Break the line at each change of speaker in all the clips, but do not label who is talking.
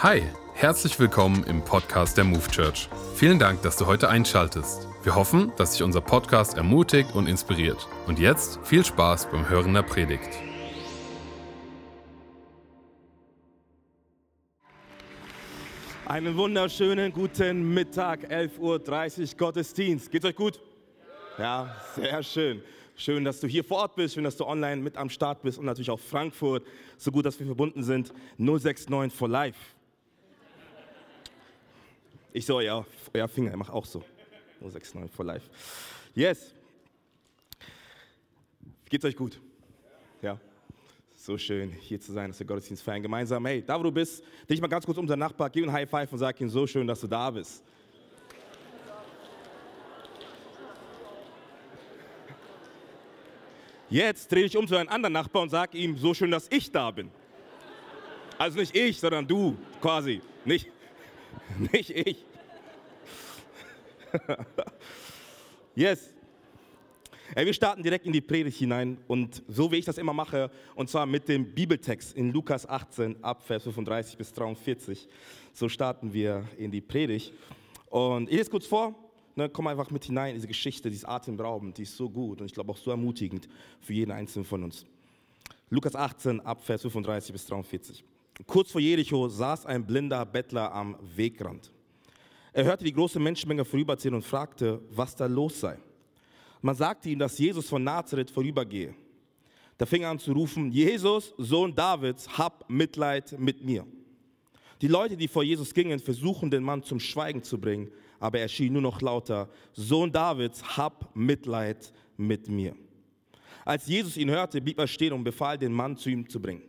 Hi, herzlich willkommen im Podcast der Move Church. Vielen Dank, dass du heute einschaltest. Wir hoffen, dass dich unser Podcast ermutigt und inspiriert. Und jetzt viel Spaß beim Hören der Predigt.
Einen wunderschönen guten Mittag, 11.30 Uhr Gottesdienst. Geht's euch gut? Ja, sehr schön. Schön, dass du hier vor Ort bist, schön, dass du online mit am Start bist und natürlich auch Frankfurt. So gut, dass wir verbunden sind. 069 for Life. Ich so, ja, euer Finger, er macht auch so. 069 for Life. Yes. Geht's euch gut? Ja. So schön, hier zu sein, dass wir Gottesdienst feiern. Gemeinsam, hey, da wo du bist, dich mal ganz kurz um deinen Nachbar, gib ihm ein High Five und sag ihm, so schön, dass du da bist. Jetzt dreh dich um zu deinem anderen Nachbar und sag ihm, so schön, dass ich da bin. Also nicht ich, sondern du, quasi. Nicht, nicht ich. yes. Ey, wir starten direkt in die Predigt hinein und so wie ich das immer mache, und zwar mit dem Bibeltext in Lukas 18 ab Vers 35 bis 43. So starten wir in die Predigt. Und ich lese kurz vor, ne, komm einfach mit hinein in diese Geschichte, die ist atemberaubend, die ist so gut und ich glaube auch so ermutigend für jeden Einzelnen von uns. Lukas 18 ab Vers 35 bis 43. Kurz vor Jericho saß ein blinder Bettler am Wegrand. Er hörte die große Menschenmenge vorüberziehen und fragte, was da los sei. Man sagte ihm, dass Jesus von Nazareth vorübergehe. Da fing er an zu rufen, Jesus, Sohn Davids, hab Mitleid mit mir. Die Leute, die vor Jesus gingen, versuchen den Mann zum Schweigen zu bringen, aber er schien nur noch lauter, Sohn Davids, hab Mitleid mit mir. Als Jesus ihn hörte, blieb er stehen und befahl, den Mann zu ihm zu bringen.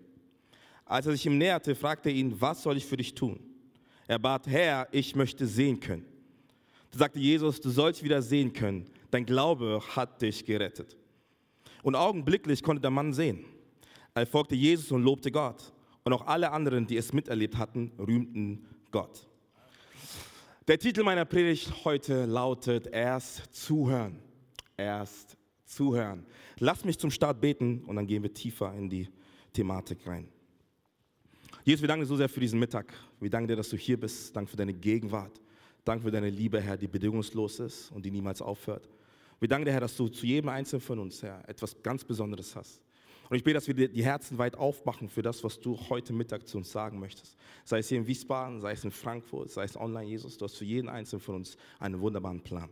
Als er sich ihm näherte, fragte er ihn, was soll ich für dich tun? Er bat, Herr, ich möchte sehen können. Da sagte Jesus, du sollst wieder sehen können. Dein Glaube hat dich gerettet. Und augenblicklich konnte der Mann sehen. Er folgte Jesus und lobte Gott. Und auch alle anderen, die es miterlebt hatten, rühmten Gott. Der Titel meiner Predigt heute lautet Erst zuhören. Erst zuhören. Lass mich zum Start beten und dann gehen wir tiefer in die Thematik rein. Jesus, wir danken dir so sehr für diesen Mittag. Wir danken dir, dass du hier bist. Danke für deine Gegenwart. Danke für deine Liebe, Herr, die bedingungslos ist und die niemals aufhört. Wir danken dir, Herr, dass du zu jedem Einzelnen von uns, Herr, etwas ganz Besonderes hast. Und ich bete, dass wir die Herzen weit aufmachen für das, was du heute Mittag zu uns sagen möchtest. Sei es hier in Wiesbaden, sei es in Frankfurt, sei es online, Jesus. Du hast für jeden Einzelnen von uns einen wunderbaren Plan.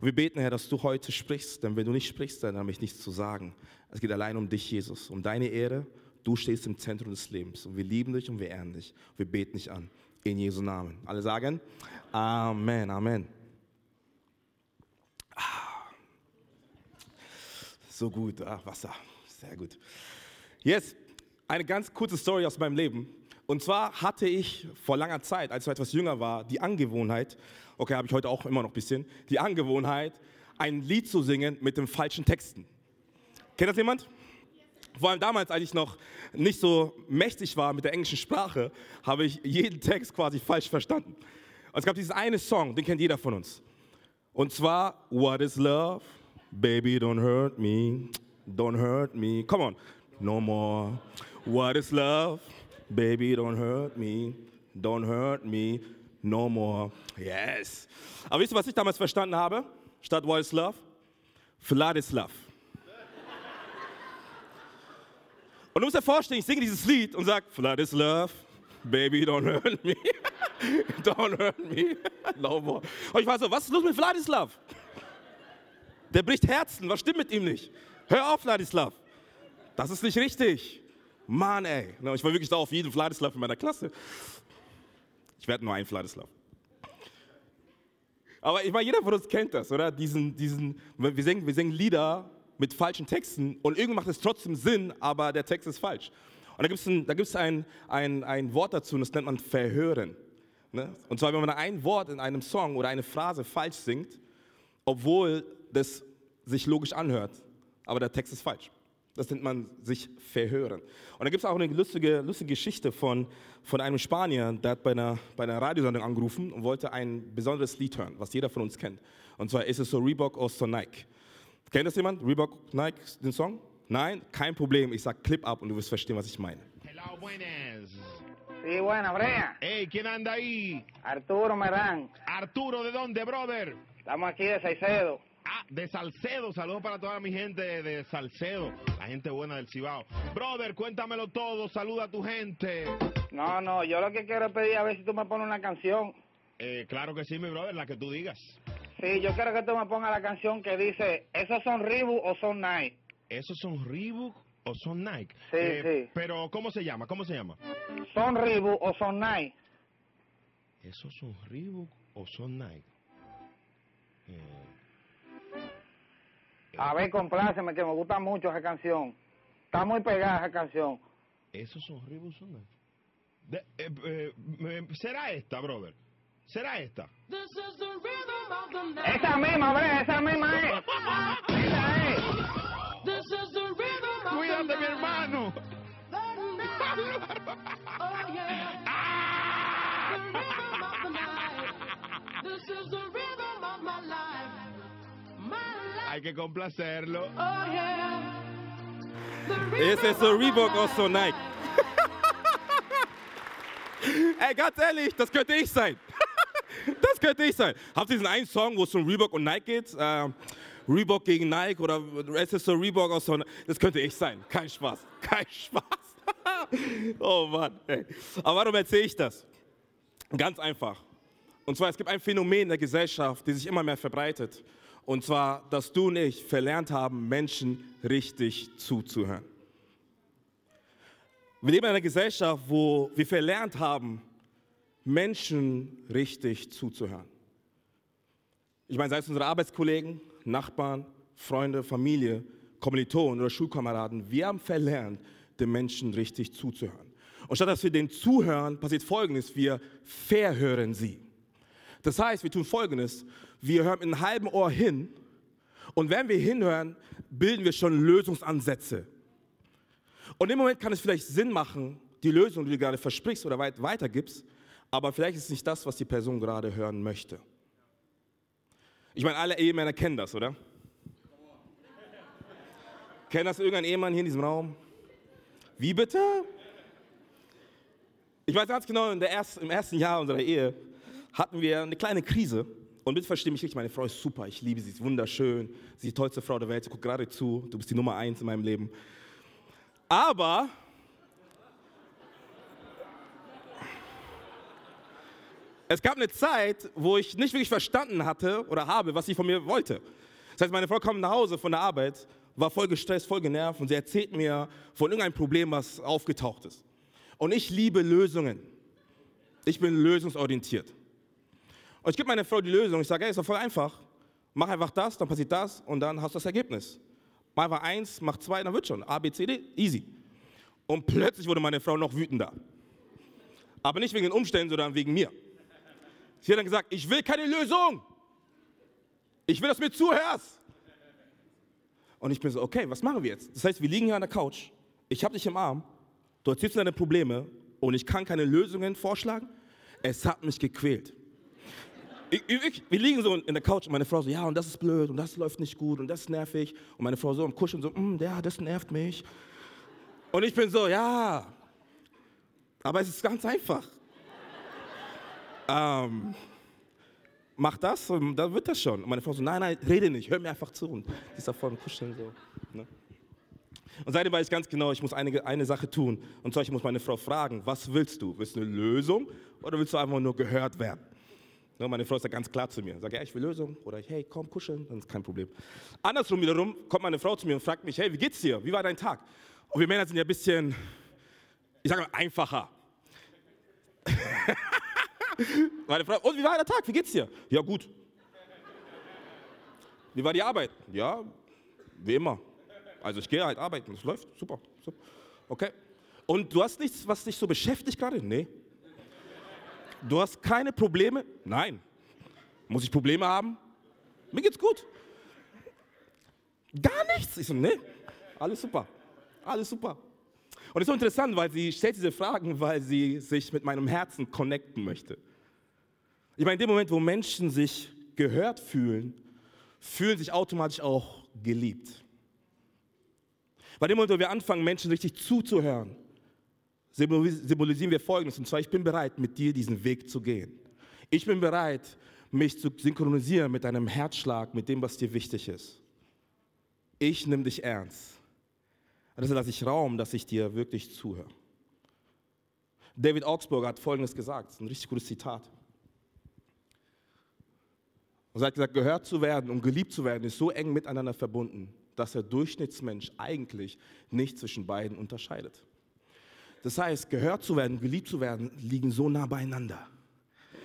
Und wir beten, Herr, dass du heute sprichst, denn wenn du nicht sprichst, dann habe ich nichts zu sagen. Es geht allein um dich, Jesus, um deine Ehre Du stehst im Zentrum des Lebens und wir lieben dich und wir ehren dich. Wir beten dich an. In Jesu Namen. Alle sagen Amen, Amen. Ah. So gut, ah, Wasser, sehr gut. Jetzt eine ganz kurze Story aus meinem Leben. Und zwar hatte ich vor langer Zeit, als ich etwas jünger war, die Angewohnheit, okay, habe ich heute auch immer noch ein bisschen, die Angewohnheit, ein Lied zu singen mit den falschen Texten. Kennt das jemand? Vor allem damals, als ich noch nicht so mächtig war mit der englischen Sprache, habe ich jeden Text quasi falsch verstanden. Und es gab diesen einen Song, den kennt jeder von uns. Und zwar, What is love? Baby, don't hurt me. Don't hurt me. Come on. No more. What is love? Baby, don't hurt me. Don't hurt me. No more. Yes. Aber wisst ihr, was ich damals verstanden habe? Statt What is love? Vladislav. Und du musst dir vorstellen, ich singe dieses Lied und sage, Flood is love, baby, don't hurt me. don't hurt me. no more. Und ich war so, was ist los mit Vladislav? Der bricht Herzen, was stimmt mit ihm nicht? Hör auf, Vladislav. Das ist nicht richtig. Mann, ey. Ich war wirklich da auf jeden Vladislav in meiner Klasse. Ich werde nur ein Vladislav. Aber ich meine, jeder von uns kennt das, oder? Diesen, diesen, wir, singen, wir singen Lieder mit falschen Texten und irgendwie macht es trotzdem Sinn, aber der Text ist falsch. Und da gibt es ein, da gibt's ein, ein, ein Wort dazu und das nennt man Verhören. Ne? Und zwar, wenn man ein Wort in einem Song oder eine Phrase falsch singt, obwohl das sich logisch anhört, aber der Text ist falsch. Das nennt man sich verhören. Und da gibt es auch eine lustige, lustige Geschichte von, von einem Spanier, der hat bei einer, bei einer Radiosendung angerufen und wollte ein besonderes Lied hören, was jeder von uns kennt. Und zwar ist es so Reebok oder so Nike. Kennt das jemand? Reebok, Nike, den Song? Nein? Kein Problem. Ich sag Clip ab und du wirst verstehen, was ich meine.
Hello, buenas. Sí, buena, Brea.
Ey, ¿quién anda ahí?
Arturo Merán.
Arturo, ¿de dónde, brother?
Estamos aquí de Saicedo.
Ah, de Salcedo. Saludos para toda mi gente de Salcedo, la gente buena del Cibao. Brother, cuéntamelo todo. Saluda a tu gente.
No, no, yo lo que quiero es pedir a ver si tú me pones una canción.
Eh, claro que sí, mi brother, la que tú digas.
Sí, yo quiero que tú me pongas la canción que dice, ¿esos son Reebok o son Nike?
¿Esos son Reebok o son Nike?
Sí,
Eh,
sí.
Pero, ¿cómo se llama? ¿Cómo se llama?
¿Son Reebok o son Nike?
¿Esos son Reebok o son Nike? Eh,
A ver, compláceme, que me gusta mucho esa canción. Está muy pegada esa canción.
¿Esos son Reebok o son Nike? De- eh, eh, eh, ¿Será esta, brother? será esta.
Esa misma, hombre, esa misma es. Esa es.
Cuídate, mi hermano. Hay que complacerlo.
Oh, yeah.
Ese es
el
Reebok aus Nike. Ey, ganz ehrlich, das könnte ich sein. Das könnte ich sein. Habt ihr diesen einen Song, wo es um Reebok und Nike geht? Ähm, Reebok gegen Nike oder es ist so Reebok oder so Das könnte ich sein. Kein Spaß. Kein Spaß. oh Mann. Ey. Aber warum erzähle ich das? Ganz einfach. Und zwar, es gibt ein Phänomen in der Gesellschaft, das sich immer mehr verbreitet. Und zwar, dass du und ich verlernt haben, Menschen richtig zuzuhören. Wir leben in einer Gesellschaft, wo wir verlernt haben, Menschen richtig zuzuhören. Ich meine, sei es unsere Arbeitskollegen, Nachbarn, Freunde, Familie, Kommilitonen oder Schulkameraden, wir haben verlernt, den Menschen richtig zuzuhören. Und statt dass wir denen zuhören, passiert Folgendes, wir verhören sie. Das heißt, wir tun Folgendes, wir hören mit einem halben Ohr hin und wenn wir hinhören, bilden wir schon Lösungsansätze. Und im Moment kann es vielleicht Sinn machen, die Lösung, die du gerade versprichst oder weit weitergibst, aber vielleicht ist es nicht das, was die Person gerade hören möchte. Ich meine, alle Ehemänner kennen das, oder? Kennt das irgendein Ehemann hier in diesem Raum? Wie bitte? Ich weiß ganz genau, ersten, im ersten Jahr unserer Ehe hatten wir eine kleine Krise. Und bitte versteh mich richtig, meine Frau ist super, ich liebe sie, sie ist wunderschön, sie ist die tollste Frau der Welt, sie guckt gerade zu, du bist die Nummer eins in meinem Leben. Aber es gab eine Zeit, wo ich nicht wirklich verstanden hatte oder habe, was sie von mir wollte. Das heißt, meine Frau kam nach Hause von der Arbeit, war voll gestresst, voll genervt und sie erzählt mir von irgendeinem Problem, was aufgetaucht ist. Und ich liebe Lösungen. Ich bin lösungsorientiert. Und ich gebe meiner Frau die Lösung. Ich sage, ey, ist doch voll einfach. Mach einfach das, dann passiert das und dann hast du das Ergebnis. Mach einfach eins, mach zwei, dann wird schon. A, B, C, D, easy. Und plötzlich wurde meine Frau noch wütender. Aber nicht wegen den Umständen, sondern wegen mir. Sie hat dann gesagt, ich will keine Lösung. Ich will, dass du mir zuhörst. Und ich bin so, okay, was machen wir jetzt? Das heißt, wir liegen hier an der Couch. Ich habe dich im Arm. Du erzählst deine Probleme und ich kann keine Lösungen vorschlagen. Es hat mich gequält. Ich, ich, wir liegen so in der Couch und meine Frau so, ja, und das ist blöd und das läuft nicht gut und das ist nervig. Und meine Frau so am Kuscheln so, "Mm, ja, das nervt mich. Und ich bin so, ja, aber es ist ganz einfach. Ähm, mach das und dann wird das schon. Und meine Frau so, nein, nein, rede nicht, hör mir einfach zu. Und die ist da vorne kuscheln so. Ne? Und seitdem weiß ich ganz genau, ich muss einige, eine Sache tun. Und zwar, ich muss meine Frau fragen, was willst du? Willst du eine Lösung oder willst du einfach nur gehört werden? Ne, meine Frau ist ja ganz klar zu mir. Sagt, ja, ich will Lösung. Oder hey, komm, kuscheln, dann ist kein Problem. Andersrum wiederum kommt meine Frau zu mir und fragt mich, hey, wie geht's dir? Wie war dein Tag? Und wir Männer sind ja ein bisschen, ich sage mal, einfacher. meine Frau, und wie war der Tag? Wie geht's dir? Ja, gut. Wie war die Arbeit? Ja, wie immer. Also ich gehe halt arbeiten, es läuft, super, super. Okay. Und du hast nichts, was dich so beschäftigt gerade? Nee. Du hast keine Probleme? Nein. Muss ich Probleme haben? Mir geht's gut. Gar nichts? Ich so, nee, alles super. Alles super. Und es ist so interessant, weil sie stellt diese Fragen, weil sie sich mit meinem Herzen connecten möchte. Ich meine, in dem Moment, wo Menschen sich gehört fühlen, fühlen sich automatisch auch geliebt. Bei dem Moment, wo wir anfangen, Menschen richtig zuzuhören, symbolis- symbolisieren wir Folgendes. Und zwar, ich bin bereit, mit dir diesen Weg zu gehen. Ich bin bereit, mich zu synchronisieren mit deinem Herzschlag, mit dem, was dir wichtig ist. Ich nehme dich ernst. Also lasse ich Raum, dass ich dir wirklich zuhöre. David Augsburger hat Folgendes gesagt, ein richtig gutes Zitat. Und er hat gesagt, gehört zu werden und geliebt zu werden ist so eng miteinander verbunden, dass der Durchschnittsmensch eigentlich nicht zwischen beiden unterscheidet. Das heißt, gehört zu werden, geliebt zu werden, liegen so nah beieinander.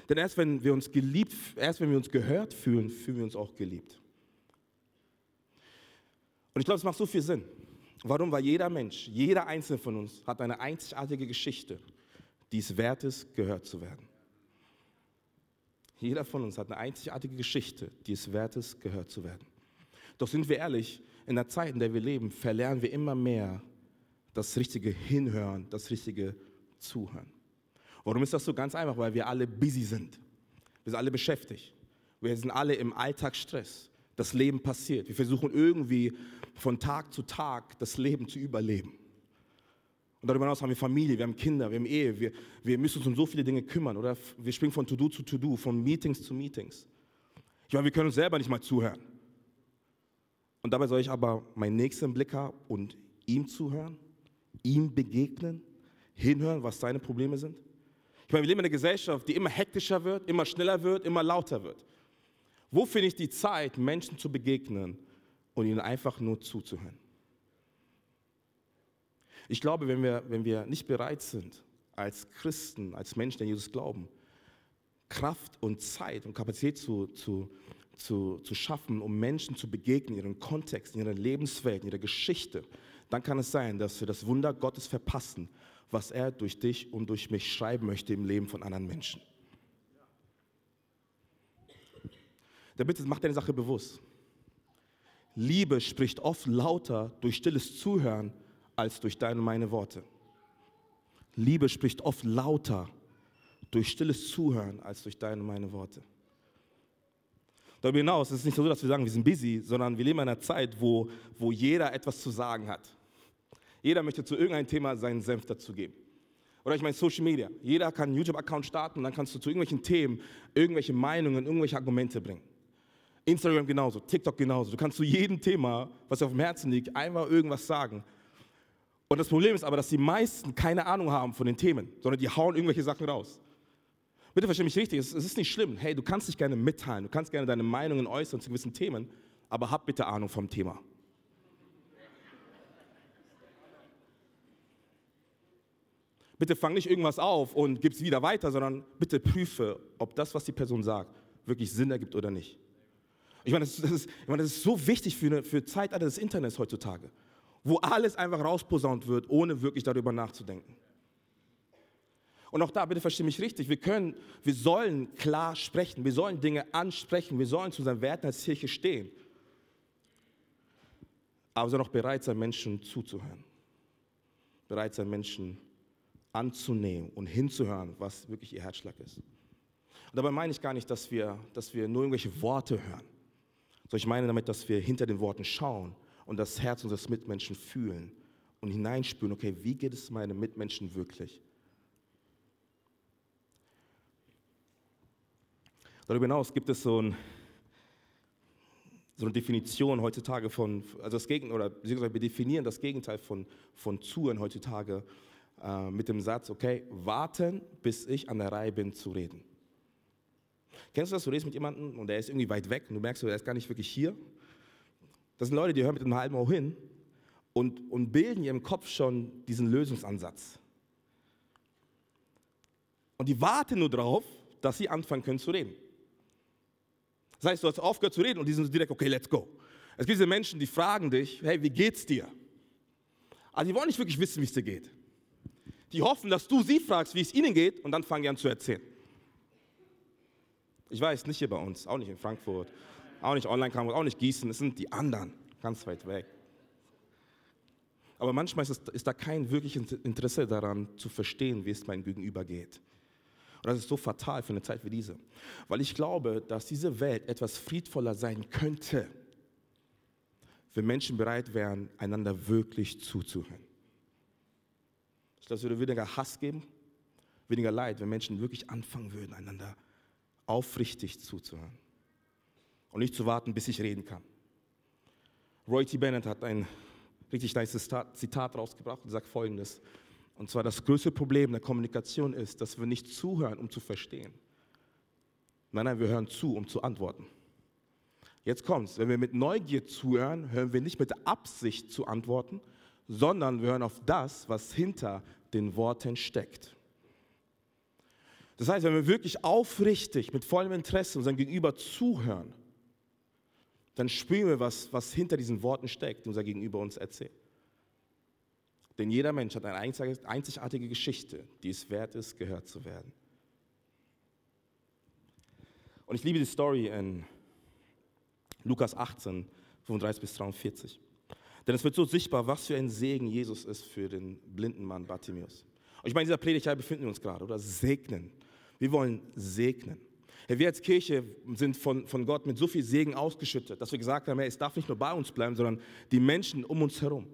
Denn erst wenn wir uns geliebt, erst wenn wir uns gehört fühlen, fühlen wir uns auch geliebt. Und ich glaube, es macht so viel Sinn. Warum? Weil jeder Mensch, jeder Einzelne von uns hat eine einzigartige Geschichte, die es wert ist, gehört zu werden. Jeder von uns hat eine einzigartige Geschichte, die es wert ist, gehört zu werden. Doch sind wir ehrlich, in der Zeit, in der wir leben, verlernen wir immer mehr das richtige Hinhören, das richtige Zuhören. Warum ist das so ganz einfach? Weil wir alle busy sind. Wir sind alle beschäftigt. Wir sind alle im Alltagsstress. Das Leben passiert. Wir versuchen irgendwie von Tag zu Tag das Leben zu überleben. Und darüber hinaus haben wir Familie, wir haben Kinder, wir haben Ehe, wir, wir müssen uns um so viele Dinge kümmern. Oder wir springen von To-Do zu To-Do, von Meetings zu Meetings. Ich meine, wir können uns selber nicht mal zuhören. Und dabei soll ich aber meinen Nächsten Blick haben und ihm zuhören, ihm begegnen, hinhören, was seine Probleme sind. Ich meine, wir leben in einer Gesellschaft, die immer hektischer wird, immer schneller wird, immer lauter wird. Wo finde ich die Zeit, Menschen zu begegnen und ihnen einfach nur zuzuhören? Ich glaube, wenn wir, wenn wir nicht bereit sind, als Christen, als Menschen, die an Jesus glauben, Kraft und Zeit und Kapazität zu, zu, zu, zu schaffen, um Menschen zu begegnen, in ihren Kontext, in ihrer Lebenswelt, in ihrer Geschichte, dann kann es sein, dass wir das Wunder Gottes verpassen, was er durch dich und durch mich schreiben möchte im Leben von anderen Menschen. Der Bitte macht deine Sache bewusst. Liebe spricht oft lauter durch stilles Zuhören als durch deine und meine Worte. Liebe spricht oft lauter durch stilles Zuhören als durch deine und meine Worte. Darüber hinaus ist es nicht so, dass wir sagen, wir sind busy, sondern wir leben in einer Zeit, wo, wo jeder etwas zu sagen hat. Jeder möchte zu irgendeinem Thema seinen Senf dazu geben. Oder ich meine Social Media. Jeder kann einen YouTube-Account starten und dann kannst du zu irgendwelchen Themen irgendwelche Meinungen, irgendwelche Argumente bringen. Instagram genauso, TikTok genauso. Du kannst zu jedem Thema, was dir auf dem Herzen liegt, einfach irgendwas sagen. Und das Problem ist aber, dass die meisten keine Ahnung haben von den Themen, sondern die hauen irgendwelche Sachen raus. Bitte versteh mich richtig, es ist nicht schlimm. Hey, du kannst dich gerne mitteilen, du kannst gerne deine Meinungen äußern zu gewissen Themen, aber hab bitte Ahnung vom Thema. Bitte fang nicht irgendwas auf und gib es wieder weiter, sondern bitte prüfe, ob das, was die Person sagt, wirklich Sinn ergibt oder nicht. Ich meine, das, ist- das, ist, ich meine, das ist so wichtig für eine für Zeitalter des Internets heutzutage, wo alles einfach rausposaunt wird, ohne wirklich darüber nachzudenken. Und auch da, bitte verstehe mich richtig, wir können, wir sollen klar sprechen, wir sollen Dinge ansprechen, wir sollen zu unseren Werten als Kirche stehen. Aber wir sollen auch bereit sein, Menschen zuzuhören. Bereit sein, Menschen anzunehmen und hinzuhören, was wirklich ihr Herzschlag ist. Und dabei meine ich gar nicht, dass wir, dass wir nur irgendwelche Worte hören, sondern ich meine damit, dass wir hinter den Worten schauen und das Herz unseres Mitmenschen fühlen und hineinspüren, okay, wie geht es meinen Mitmenschen wirklich? Darüber hinaus gibt es so, ein, so eine Definition heutzutage von, also das Gegenteil, oder beziehungsweise wir definieren das Gegenteil von, von Zuhören heutzutage äh, mit dem Satz, okay, warten, bis ich an der Reihe bin zu reden. Kennst du das? Du redest mit jemandem und der ist irgendwie weit weg und du merkst, der ist gar nicht wirklich hier. Das sind Leute, die hören mit einem halben Ohr hin und, und bilden ihrem Kopf schon diesen Lösungsansatz. Und die warten nur darauf, dass sie anfangen können zu reden. Das heißt, du hast aufgehört zu reden und die sind direkt, okay, let's go. Es gibt diese Menschen, die fragen dich, hey, wie geht's dir? Aber die wollen nicht wirklich wissen, wie es dir geht. Die hoffen, dass du sie fragst, wie es ihnen geht und dann fangen die an zu erzählen. Ich weiß, nicht hier bei uns, auch nicht in Frankfurt, auch nicht Online-Campus, auch nicht Gießen, es sind die anderen, ganz weit weg. Aber manchmal ist, es, ist da kein wirkliches Interesse daran, zu verstehen, wie es meinem Gegenüber geht. Und das ist so fatal für eine Zeit wie diese. Weil ich glaube, dass diese Welt etwas friedvoller sein könnte, wenn Menschen bereit wären, einander wirklich zuzuhören. Ich glaube, es würde weniger Hass geben, weniger Leid, wenn Menschen wirklich anfangen würden, einander aufrichtig zuzuhören. Und nicht zu warten, bis ich reden kann. Roy T. Bennett hat ein richtig nice Zitat, rausgebracht und sagt folgendes. Und zwar, das größte Problem der Kommunikation ist, dass wir nicht zuhören, um zu verstehen. Nein, nein, wir hören zu, um zu antworten. Jetzt kommt's. Wenn wir mit Neugier zuhören, hören wir nicht mit Absicht zu antworten, sondern wir hören auf das, was hinter den Worten steckt. Das heißt, wenn wir wirklich aufrichtig, mit vollem Interesse unserem Gegenüber zuhören, dann spüren wir, was, was hinter diesen Worten steckt, die unser Gegenüber uns erzählt. Denn jeder Mensch hat eine einzig- einzigartige Geschichte, die es wert ist, gehört zu werden. Und ich liebe die Story in Lukas 18, 35 bis 43. Denn es wird so sichtbar, was für ein Segen Jesus ist für den blinden Mann Bartimäus. Und ich meine, in dieser Predigt befinden wir uns gerade, oder? Segnen. Wir wollen segnen. Wir als Kirche sind von, von Gott mit so viel Segen ausgeschüttet, dass wir gesagt haben, es darf nicht nur bei uns bleiben, sondern die Menschen um uns herum,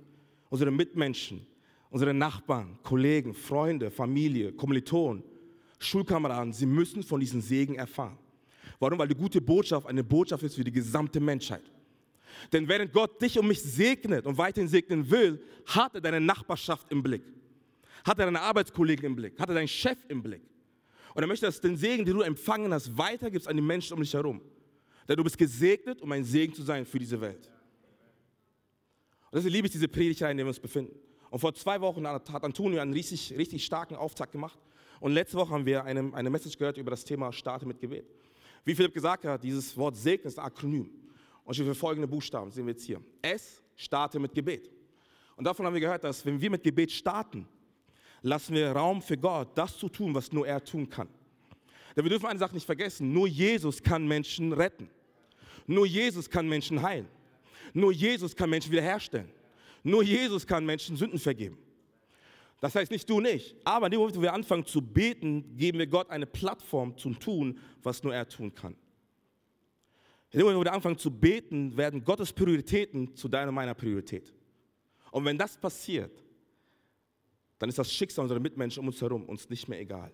unsere Mitmenschen, unsere Nachbarn, Kollegen, Freunde, Familie, Kommilitonen, Schulkameraden, sie müssen von diesem Segen erfahren. Warum? Weil die gute Botschaft eine Botschaft ist für die gesamte Menschheit. Denn während Gott dich und mich segnet und weiterhin segnen will, hat er deine Nachbarschaft im Blick. Hat er deine Arbeitskollegen im Blick. Hat er deinen Chef im Blick. Und er möchte, dass den Segen, den du empfangen hast, weitergibst an die Menschen um dich herum. Denn du bist gesegnet, um ein Segen zu sein für diese Welt. Und deswegen liebe ich diese Predigtreihe, in der wir uns befinden. Und vor zwei Wochen hat Antonio einen richtig, richtig starken Auftakt gemacht. Und letzte Woche haben wir eine, eine Message gehört über das Thema Starte mit Gebet. Wie Philipp gesagt hat, dieses Wort Segen ist ein Akronym. Und steht für folgende Buchstaben, sehen wir jetzt hier. S, starte mit Gebet. Und davon haben wir gehört, dass wenn wir mit Gebet starten, lassen wir Raum für Gott, das zu tun, was nur er tun kann. Denn wir dürfen eine Sache nicht vergessen, nur Jesus kann Menschen retten. Nur Jesus kann Menschen heilen. Nur Jesus kann Menschen wiederherstellen. Nur Jesus kann Menschen Sünden vergeben. Das heißt nicht du nicht. Aber in dem Moment, wo wir anfangen zu beten, geben wir Gott eine Plattform zum Tun, was nur er tun kann. In dem Moment, wo wir anfangen zu beten, werden Gottes Prioritäten zu deiner und meiner Priorität. Und wenn das passiert, dann ist das Schicksal unserer Mitmenschen um uns herum uns nicht mehr egal.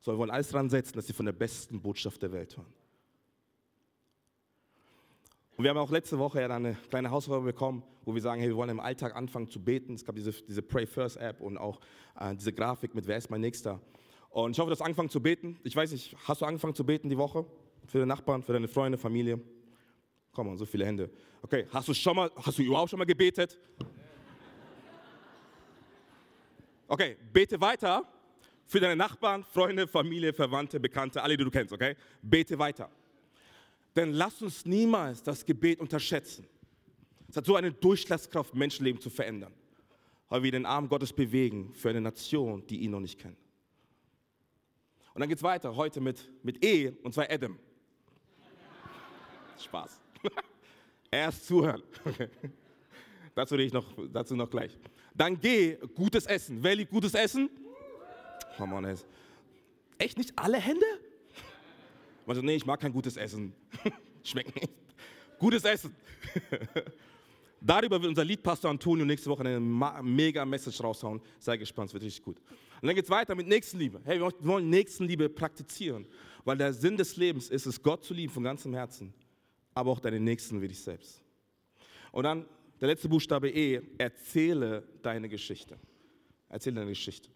Sondern wir wollen alles dran setzen, dass sie von der besten Botschaft der Welt hören. Und wir haben auch letzte Woche ja dann eine kleine Hausaufgabe bekommen, wo wir sagen, hey, wir wollen im Alltag anfangen zu beten. Es gab diese, diese Pray First App und auch äh, diese Grafik mit Wer ist mein Nächster. Und ich hoffe, du hast angefangen zu beten. Ich weiß nicht, hast du angefangen zu beten die Woche? Für deine Nachbarn, für deine Freunde, Familie? Komm mal, so viele Hände. Okay, hast du schon mal, hast du überhaupt schon mal gebetet? Okay, bete weiter für deine Nachbarn, Freunde, Familie, Verwandte, Bekannte, alle, die du kennst, okay? Bete weiter. Denn lass uns niemals das Gebet unterschätzen. Es hat so eine Durchschlagskraft, Menschenleben zu verändern. Weil wir den Arm Gottes bewegen für eine Nation, die ihn noch nicht kennt. Und dann geht es weiter, heute mit, mit E, und zwar Adam. Spaß. Erst zuhören. dazu rede ich noch, dazu noch gleich. Dann G, gutes Essen. Wer liebt gutes Essen? Oh Mann, ey. Echt nicht alle Hände? Man sagt, nee, ich mag kein gutes Essen. Schmeckt nicht. Gutes Essen. Darüber wird unser Liedpastor Antonio nächste Woche eine mega Message raushauen. Sei gespannt, es wird richtig gut. Und dann geht es weiter mit Nächstenliebe. Hey, wir wollen Nächstenliebe praktizieren, weil der Sinn des Lebens ist es, Gott zu lieben von ganzem Herzen, aber auch deinen Nächsten wie dich selbst. Und dann der letzte Buchstabe E, erzähle deine Geschichte. Erzähle deine Geschichte.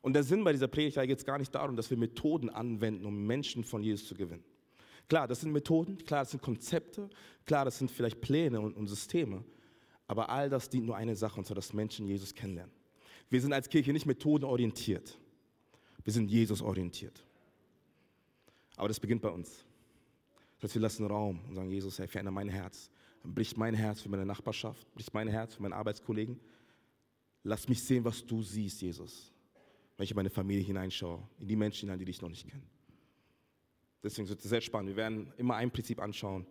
Und der Sinn bei dieser Predigt geht es gar nicht darum, dass wir Methoden anwenden, um Menschen von Jesus zu gewinnen. Klar, das sind Methoden, klar, das sind Konzepte, klar, das sind vielleicht Pläne und, und Systeme, aber all das dient nur einer Sache, und zwar, dass Menschen Jesus kennenlernen. Wir sind als Kirche nicht methodenorientiert, wir sind Jesus orientiert. Aber das beginnt bei uns. Das heißt, wir lassen Raum und sagen, Jesus, hey, verändere mein Herz. Bricht mein Herz für meine Nachbarschaft, bricht mein Herz für meine Arbeitskollegen. Lass mich sehen, was du siehst, Jesus. Wenn ich in meine Familie hineinschaue, in die Menschen hinein, die dich noch nicht kennen. Deswegen wird es sehr spannend. Wir werden immer ein Prinzip anschauen.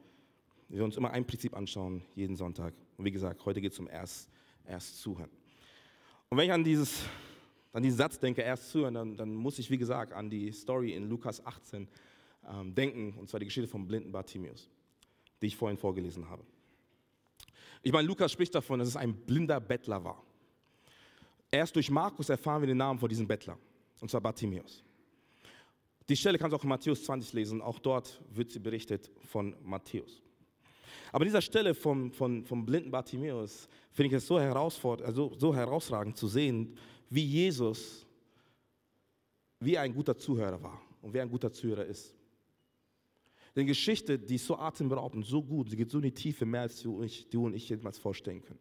Wir werden uns immer ein Prinzip anschauen, jeden Sonntag. Und wie gesagt, heute geht es um erst, erst zuhören. Und wenn ich an, dieses, an diesen Satz denke, erst zuhören, dann, dann muss ich, wie gesagt, an die Story in Lukas 18 ähm, denken, und zwar die Geschichte vom blinden Bartimäus, die ich vorhin vorgelesen habe. Ich meine, Lukas spricht davon, dass es ein blinder Bettler war. Erst durch Markus erfahren wir den Namen von diesem Bettler, und zwar Bartimäus. Die Stelle kannst du auch in Matthäus 20 lesen, auch dort wird sie berichtet von Matthäus. Aber an dieser Stelle vom, vom, vom blinden Bartimäus finde ich es so, herausfordernd, also so herausragend zu sehen, wie Jesus, wie ein guter Zuhörer war und wer ein guter Zuhörer ist. Die Geschichte, die ist so atemberaubend, so gut, sie geht so in die Tiefe, mehr als du und ich, du und ich jemals vorstellen können.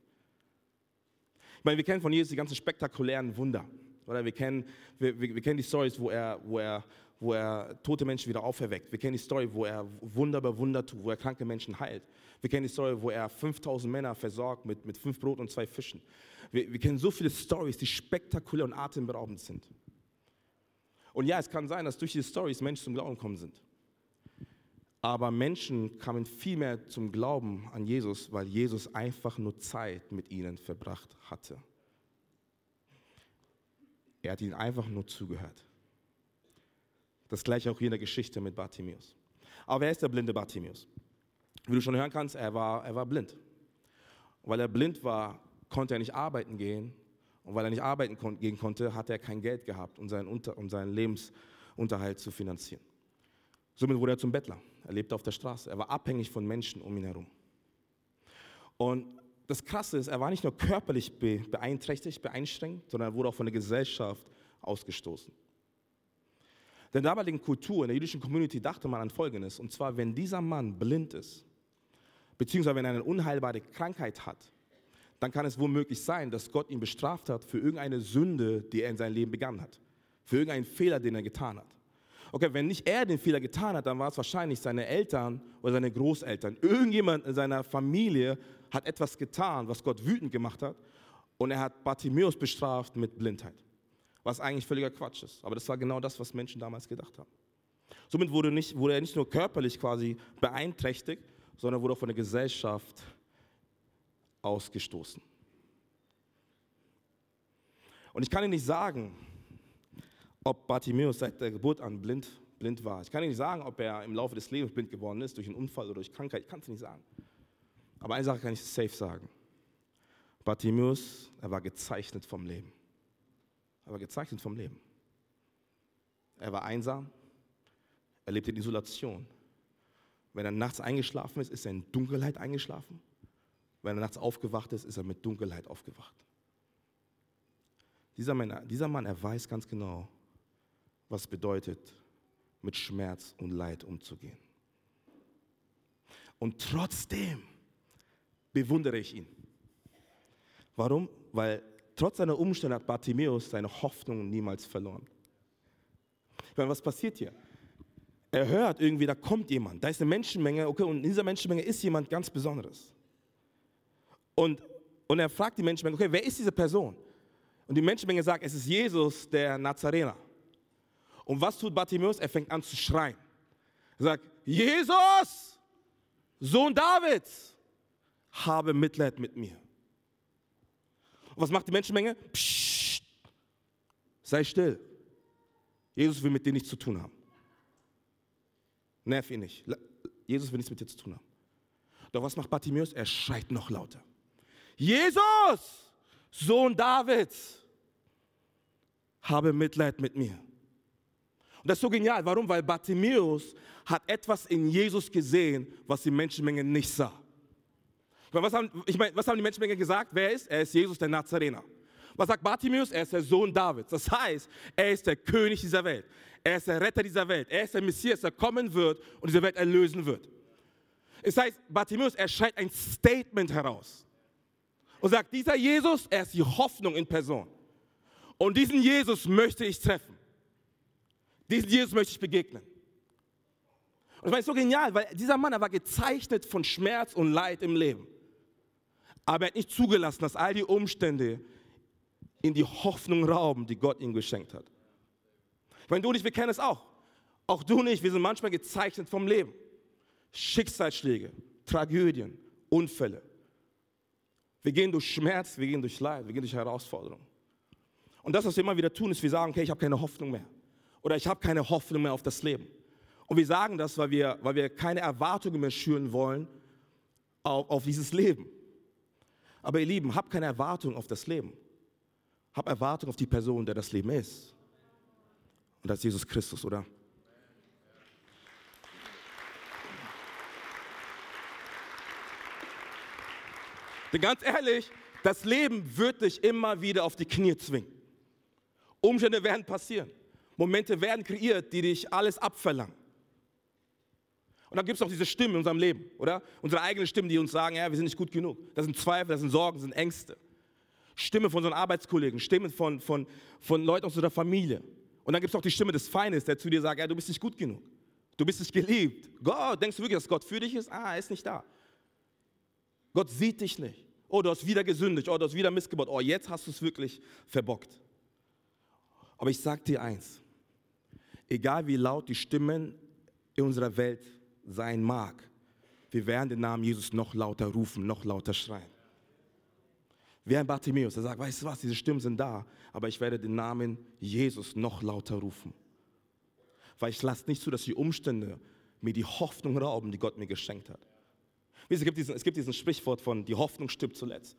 Ich meine, wir kennen von Jesus die ganzen spektakulären Wunder. Oder wir kennen, wir, wir, wir kennen die Stories, wo er, wo, er, wo er tote Menschen wieder auferweckt. Wir kennen die Story, wo er Wunder über Wunder tut, wo er kranke Menschen heilt. Wir kennen die Story, wo er 5000 Männer versorgt mit, mit fünf Brot und zwei Fischen. Wir, wir kennen so viele Stories, die spektakulär und atemberaubend sind. Und ja, es kann sein, dass durch diese Stories Menschen zum Glauben gekommen sind. Aber Menschen kamen viel mehr zum Glauben an Jesus, weil Jesus einfach nur Zeit mit ihnen verbracht hatte. Er hat ihnen einfach nur zugehört. Das gleiche auch hier in der Geschichte mit Bartimäus. Aber wer ist der blinde Bartimäus? Wie du schon hören kannst, er war, er war blind. Und weil er blind war, konnte er nicht arbeiten gehen. Und weil er nicht arbeiten kon gehen konnte, hatte er kein Geld gehabt, um seinen, Unter um seinen Lebensunterhalt zu finanzieren. Somit wurde er zum Bettler. Er lebte auf der Straße. Er war abhängig von Menschen um ihn herum. Und das Krasse ist, er war nicht nur körperlich be beeinträchtigt, beeinschränkt, sondern er wurde auch von der Gesellschaft ausgestoßen. In der damaligen Kultur, in der jüdischen Community dachte man an Folgendes, und zwar, wenn dieser Mann blind ist, beziehungsweise wenn er eine unheilbare Krankheit hat, dann kann es womöglich sein, dass Gott ihn bestraft hat für irgendeine Sünde, die er in seinem Leben begangen hat, für irgendeinen Fehler, den er getan hat. Okay, wenn nicht er den Fehler getan hat, dann war es wahrscheinlich seine Eltern oder seine Großeltern. Irgendjemand in seiner Familie hat etwas getan, was Gott wütend gemacht hat. Und er hat Bartimäus bestraft mit Blindheit. Was eigentlich völliger Quatsch ist. Aber das war genau das, was Menschen damals gedacht haben. Somit wurde, nicht, wurde er nicht nur körperlich quasi beeinträchtigt, sondern wurde auch von der Gesellschaft ausgestoßen. Und ich kann Ihnen nicht sagen, ob Bartimäus seit der Geburt an blind, blind war. Ich kann Ihnen nicht sagen, ob er im Laufe des Lebens blind geworden ist, durch einen Unfall oder durch Krankheit. Ich kann es nicht sagen. Aber eine Sache kann ich safe sagen. Bartimäus, er war gezeichnet vom Leben. Er war gezeichnet vom Leben. Er war einsam. Er lebte in Isolation. Wenn er nachts eingeschlafen ist, ist er in Dunkelheit eingeschlafen. Wenn er nachts aufgewacht ist, ist er mit Dunkelheit aufgewacht. Dieser Mann, dieser Mann, er weiß ganz genau, was bedeutet, mit Schmerz und Leid umzugehen. Und trotzdem bewundere ich ihn. Warum? Weil trotz seiner Umstände hat Bartimäus seine Hoffnung niemals verloren. Ich meine, was passiert hier? Er hört irgendwie, da kommt jemand, da ist eine Menschenmenge, okay, und in dieser Menschenmenge ist jemand ganz Besonderes. Und, und er fragt die Menschenmenge, okay, wer ist diese Person? Und die Menschenmenge sagt, es ist Jesus, der Nazarener. Und was tut Bartimäus? Er fängt an zu schreien. Er sagt, Jesus, Sohn Davids, habe Mitleid mit mir. Und was macht die Menschenmenge? Psst, sei still. Jesus will mit dir nichts zu tun haben. Nerv ihn nicht. Jesus will nichts mit dir zu tun haben. Doch was macht Bartimäus? Er schreit noch lauter. Jesus, Sohn Davids, habe Mitleid mit mir. Und das ist so genial. Warum? Weil Bartimäus hat etwas in Jesus gesehen, was die Menschenmenge nicht sah. Was haben, ich meine, was haben die Menschenmenge gesagt? Wer ist? Er ist Jesus, der Nazarener. Was sagt Bartimäus? Er ist der Sohn Davids. Das heißt, er ist der König dieser Welt. Er ist der Retter dieser Welt. Er ist der Messias, der kommen wird und diese Welt erlösen wird. Es heißt, Bartimäus, er schreit ein Statement heraus und sagt, dieser Jesus, er ist die Hoffnung in Person. Und diesen Jesus möchte ich treffen. Diesen Jesus möchte ich begegnen. Und das war so genial, weil dieser Mann, er war gezeichnet von Schmerz und Leid im Leben. Aber er hat nicht zugelassen, dass all die Umstände in die Hoffnung rauben, die Gott ihm geschenkt hat. Ich meine, du und ich, wir kennen es auch. Auch du und ich, wir sind manchmal gezeichnet vom Leben. Schicksalsschläge, Tragödien, Unfälle. Wir gehen durch Schmerz, wir gehen durch Leid, wir gehen durch Herausforderungen. Und das, was wir immer wieder tun, ist, wir sagen, okay, ich habe keine Hoffnung mehr. Oder ich habe keine Hoffnung mehr auf das Leben. Und wir sagen das, weil wir, weil wir keine Erwartungen mehr schüren wollen auf, auf dieses Leben. Aber ihr Lieben, habt keine Erwartung auf das Leben. Hab Erwartung auf die Person, der das Leben ist. Und das ist Jesus Christus, oder? Denn ganz ehrlich, das Leben wird dich immer wieder auf die Knie zwingen. Umstände werden passieren. Momente werden kreiert, die dich alles abverlangen. Und dann gibt es auch diese Stimmen in unserem Leben, oder? Unsere eigenen Stimmen, die uns sagen, ja, wir sind nicht gut genug. Das sind Zweifel, das sind Sorgen, das sind Ängste. Stimme von unseren Arbeitskollegen, Stimme von, von, von Leuten aus unserer Familie. Und dann gibt es auch die Stimme des Feindes, der zu dir sagt, ja, du bist nicht gut genug. Du bist nicht geliebt. Gott, denkst du wirklich, dass Gott für dich ist? Ah, er ist nicht da. Gott sieht dich nicht. Oh, du hast wieder gesündigt. Oh, du hast wieder missgebaut. Oh, jetzt hast du es wirklich verbockt. Aber ich sag dir eins. Egal wie laut die Stimmen in unserer Welt sein mag, wir werden den Namen Jesus noch lauter rufen, noch lauter schreien. Wie ein Bartimäus, der sagt, weißt du was, diese Stimmen sind da, aber ich werde den Namen Jesus noch lauter rufen. Weil ich lasse nicht zu, dass die Umstände mir die Hoffnung rauben, die Gott mir geschenkt hat. Es gibt diesen, es gibt diesen Sprichwort von, die Hoffnung stirbt zuletzt.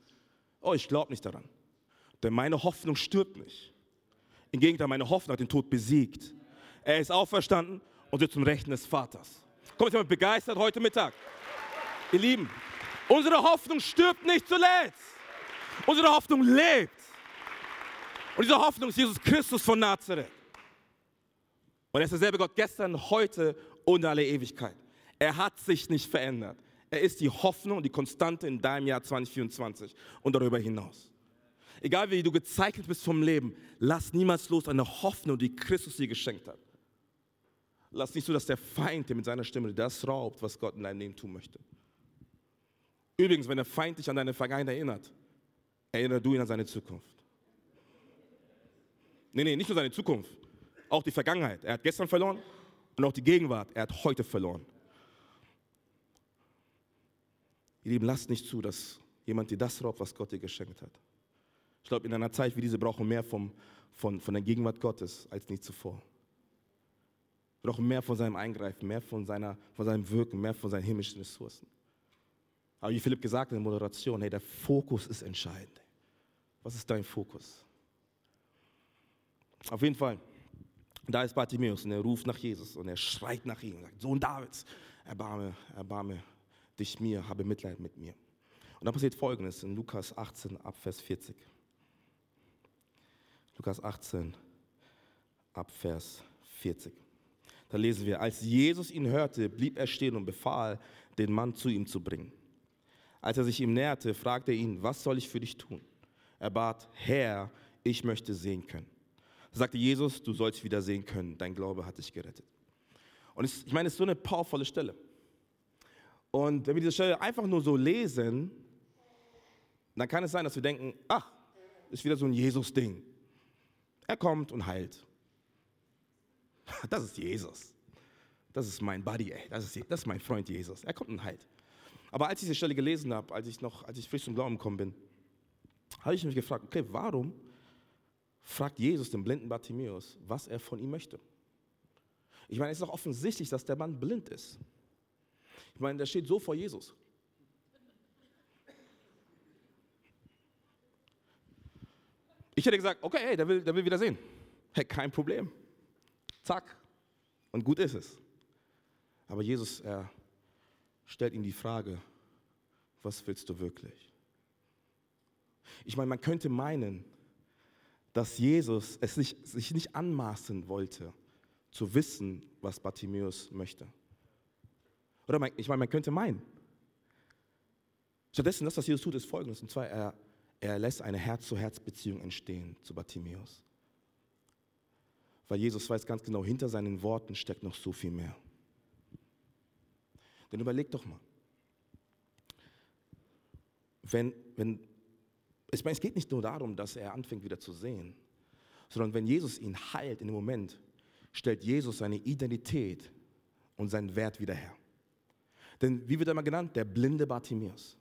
Oh, ich glaube nicht daran. Denn meine Hoffnung stirbt nicht. Im Gegenteil, meine Hoffnung hat den Tod besiegt. Er ist auferstanden und sitzt zum Rechten des Vaters. Kommt jemand begeistert heute Mittag? Ihr Lieben, unsere Hoffnung stirbt nicht zuletzt. Unsere Hoffnung lebt. Und diese Hoffnung ist Jesus Christus von Nazareth. Und er ist derselbe Gott gestern, heute und alle Ewigkeit. Er hat sich nicht verändert. Er ist die Hoffnung und die Konstante in deinem Jahr 2024 und darüber hinaus. Egal wie du gezeichnet bist vom Leben, lass niemals los eine Hoffnung, die Christus dir geschenkt hat. Lass nicht so, dass der Feind dir mit seiner Stimme das raubt, was Gott in deinem Leben tun möchte. Übrigens, wenn der Feind dich an deine Vergangenheit erinnert, erinnere du ihn an seine Zukunft. Nee, nee, nicht nur seine Zukunft, auch die Vergangenheit. Er hat gestern verloren und auch die Gegenwart. Er hat heute verloren. Ihr Lieben, lasst nicht zu, dass jemand dir das raubt, was Gott dir geschenkt hat. Ich glaube, in einer Zeit wie diese brauchen wir mehr vom, von, von der Gegenwart Gottes als nie zuvor. Brauchen mehr von seinem Eingreifen, mehr von, seiner, von seinem Wirken, mehr von seinen himmlischen Ressourcen. Aber wie Philipp gesagt hat in der Moderation, hey, der Fokus ist entscheidend. Was ist dein Fokus? Auf jeden Fall, da ist Bartimäus und er ruft nach Jesus und er schreit nach ihm und sagt, Sohn Davids, erbarme, erbarme dich mir, habe Mitleid mit mir. Und dann passiert Folgendes in Lukas 18 ab Vers 40. Lukas 18 ab Vers 40. Da lesen wir, als Jesus ihn hörte, blieb er stehen und befahl, den Mann zu ihm zu bringen. Als er sich ihm näherte, fragte er ihn, was soll ich für dich tun? Er bat, Herr, ich möchte sehen können. Da sagte Jesus, du sollst wieder sehen können, dein Glaube hat dich gerettet. Und ich meine, es ist so eine powervolle Stelle. Und wenn wir diese Stelle einfach nur so lesen, dann kann es sein, dass wir denken, ach, ist wieder so ein Jesus-Ding. Er kommt und heilt. Das ist Jesus. Das ist mein Buddy, ey. Das ist, das ist mein Freund Jesus. Er kommt und heilt. Aber als ich diese Stelle gelesen habe, als ich noch, als ich frisch zum Glauben gekommen bin, habe ich mich gefragt, okay, warum fragt Jesus den blinden Bartimäus, was er von ihm möchte? Ich meine, es ist doch offensichtlich, dass der Mann blind ist. Ich meine, der steht so vor Jesus. Ich hätte gesagt, okay, hey, der will, der will wieder sehen. Hey, kein Problem. Zack. Und gut ist es. Aber Jesus, er stellt ihm die Frage, was willst du wirklich? Ich meine, man könnte meinen, dass Jesus es sich, sich nicht anmaßen wollte, zu wissen, was Bartimäus möchte. Oder man, ich meine, man könnte meinen. Stattdessen, das, was Jesus tut, ist folgendes. Und zwar, er, er lässt eine Herz-zu-Herz-Beziehung entstehen zu Bartimäus. Weil Jesus weiß ganz genau, hinter seinen Worten steckt noch so viel mehr. Denn überleg doch mal, wenn, wenn, ich meine, es geht nicht nur darum, dass er anfängt wieder zu sehen, sondern wenn Jesus ihn heilt in dem Moment, stellt Jesus seine Identität und seinen Wert wieder her. Denn wie wird er mal genannt? Der blinde Bartimäus.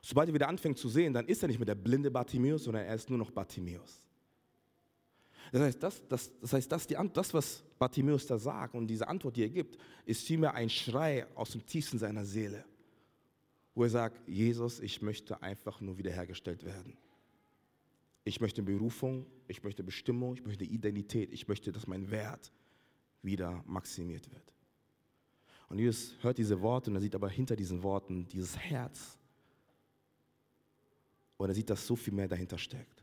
Sobald er wieder anfängt zu sehen, dann ist er nicht mehr der blinde Bartimäus, sondern er ist nur noch Bartimäus. Das heißt, das, das, das, heißt das, die, das, was Bartimäus da sagt und diese Antwort, die er gibt, ist vielmehr ein Schrei aus dem tiefsten seiner Seele, wo er sagt, Jesus, ich möchte einfach nur wiederhergestellt werden. Ich möchte Berufung, ich möchte Bestimmung, ich möchte Identität, ich möchte, dass mein Wert wieder maximiert wird. Und Jesus hört diese Worte und er sieht aber hinter diesen Worten dieses Herz. Und er sieht, dass so viel mehr dahinter steckt.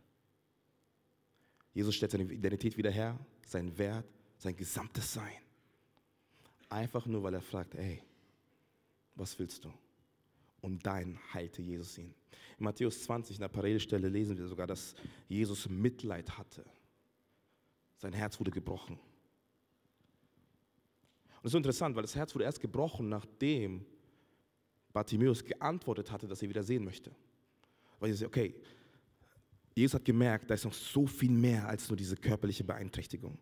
Jesus stellt seine Identität wieder her, seinen Wert, sein gesamtes Sein. Einfach nur, weil er fragt, ey, was willst du? Und dein heilte Jesus ihn. In Matthäus 20, in der Parallelstelle, lesen wir sogar, dass Jesus Mitleid hatte. Sein Herz wurde gebrochen. Und das ist interessant, weil das Herz wurde erst gebrochen, nachdem Bartimäus geantwortet hatte, dass er wieder sehen möchte. Weil er sagt, okay, Jesus hat gemerkt, da ist noch so viel mehr als nur diese körperliche Beeinträchtigung.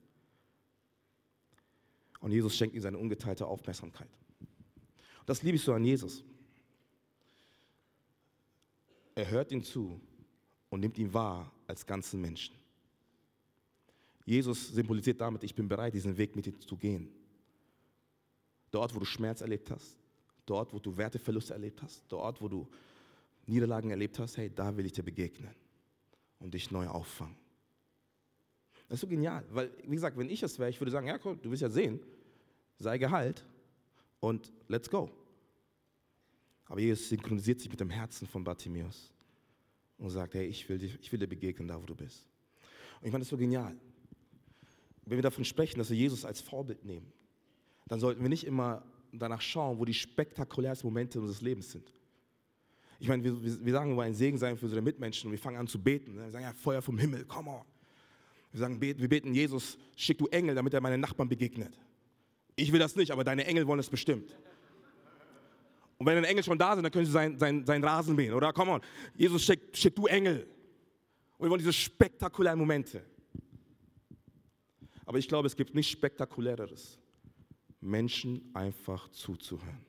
Und Jesus schenkt ihm seine ungeteilte Aufmerksamkeit. Und das liebe ich so an Jesus. Er hört ihm zu und nimmt ihn wahr als ganzen Menschen. Jesus symbolisiert damit, ich bin bereit, diesen Weg mit dir zu gehen. Dort, wo du Schmerz erlebt hast, dort, wo du Werteverluste erlebt hast, dort, wo du Niederlagen erlebt hast, hey, da will ich dir begegnen und dich neu auffangen. Das ist so genial, weil, wie gesagt, wenn ich es wäre, ich würde sagen, ja, cool, du willst ja sehen, sei geheilt und let's go. Aber Jesus synchronisiert sich mit dem Herzen von Bartimäus und sagt, hey, ich will, dich, ich will dir begegnen, da wo du bist. Und ich meine, das ist so genial. Wenn wir davon sprechen, dass wir Jesus als Vorbild nehmen, dann sollten wir nicht immer danach schauen, wo die spektakulärsten Momente unseres Lebens sind. Ich meine, wir, wir sagen, wir wollen ein Segen sein für unsere Mitmenschen und wir fangen an zu beten. Wir sagen, ja, Feuer vom Himmel, come on. Wir sagen, wir beten, Jesus, schick du Engel, damit er meinen Nachbarn begegnet. Ich will das nicht, aber deine Engel wollen es bestimmt. Und wenn deine Engel schon da sind, dann können sie seinen sein, sein Rasen mähen, oder? Come on. Jesus, schick, schick du Engel. Und wir wollen diese spektakulären Momente. Aber ich glaube, es gibt nichts Spektakuläreres, Menschen einfach zuzuhören,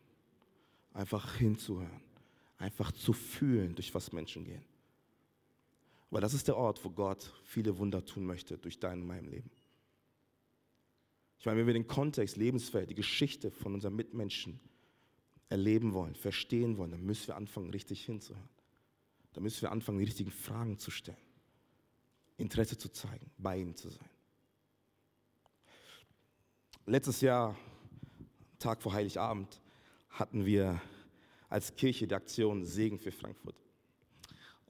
einfach hinzuhören, einfach zu fühlen, durch was Menschen gehen. Weil das ist der Ort, wo Gott viele Wunder tun möchte durch dein und mein Leben. Ich meine, wenn wir den Kontext, Lebensfeld, die Geschichte von unseren Mitmenschen erleben wollen, verstehen wollen, dann müssen wir anfangen, richtig hinzuhören. Dann müssen wir anfangen, die richtigen Fragen zu stellen, Interesse zu zeigen, bei ihnen zu sein. Letztes Jahr, Tag vor Heiligabend, hatten wir als Kirche die Aktion Segen für Frankfurt.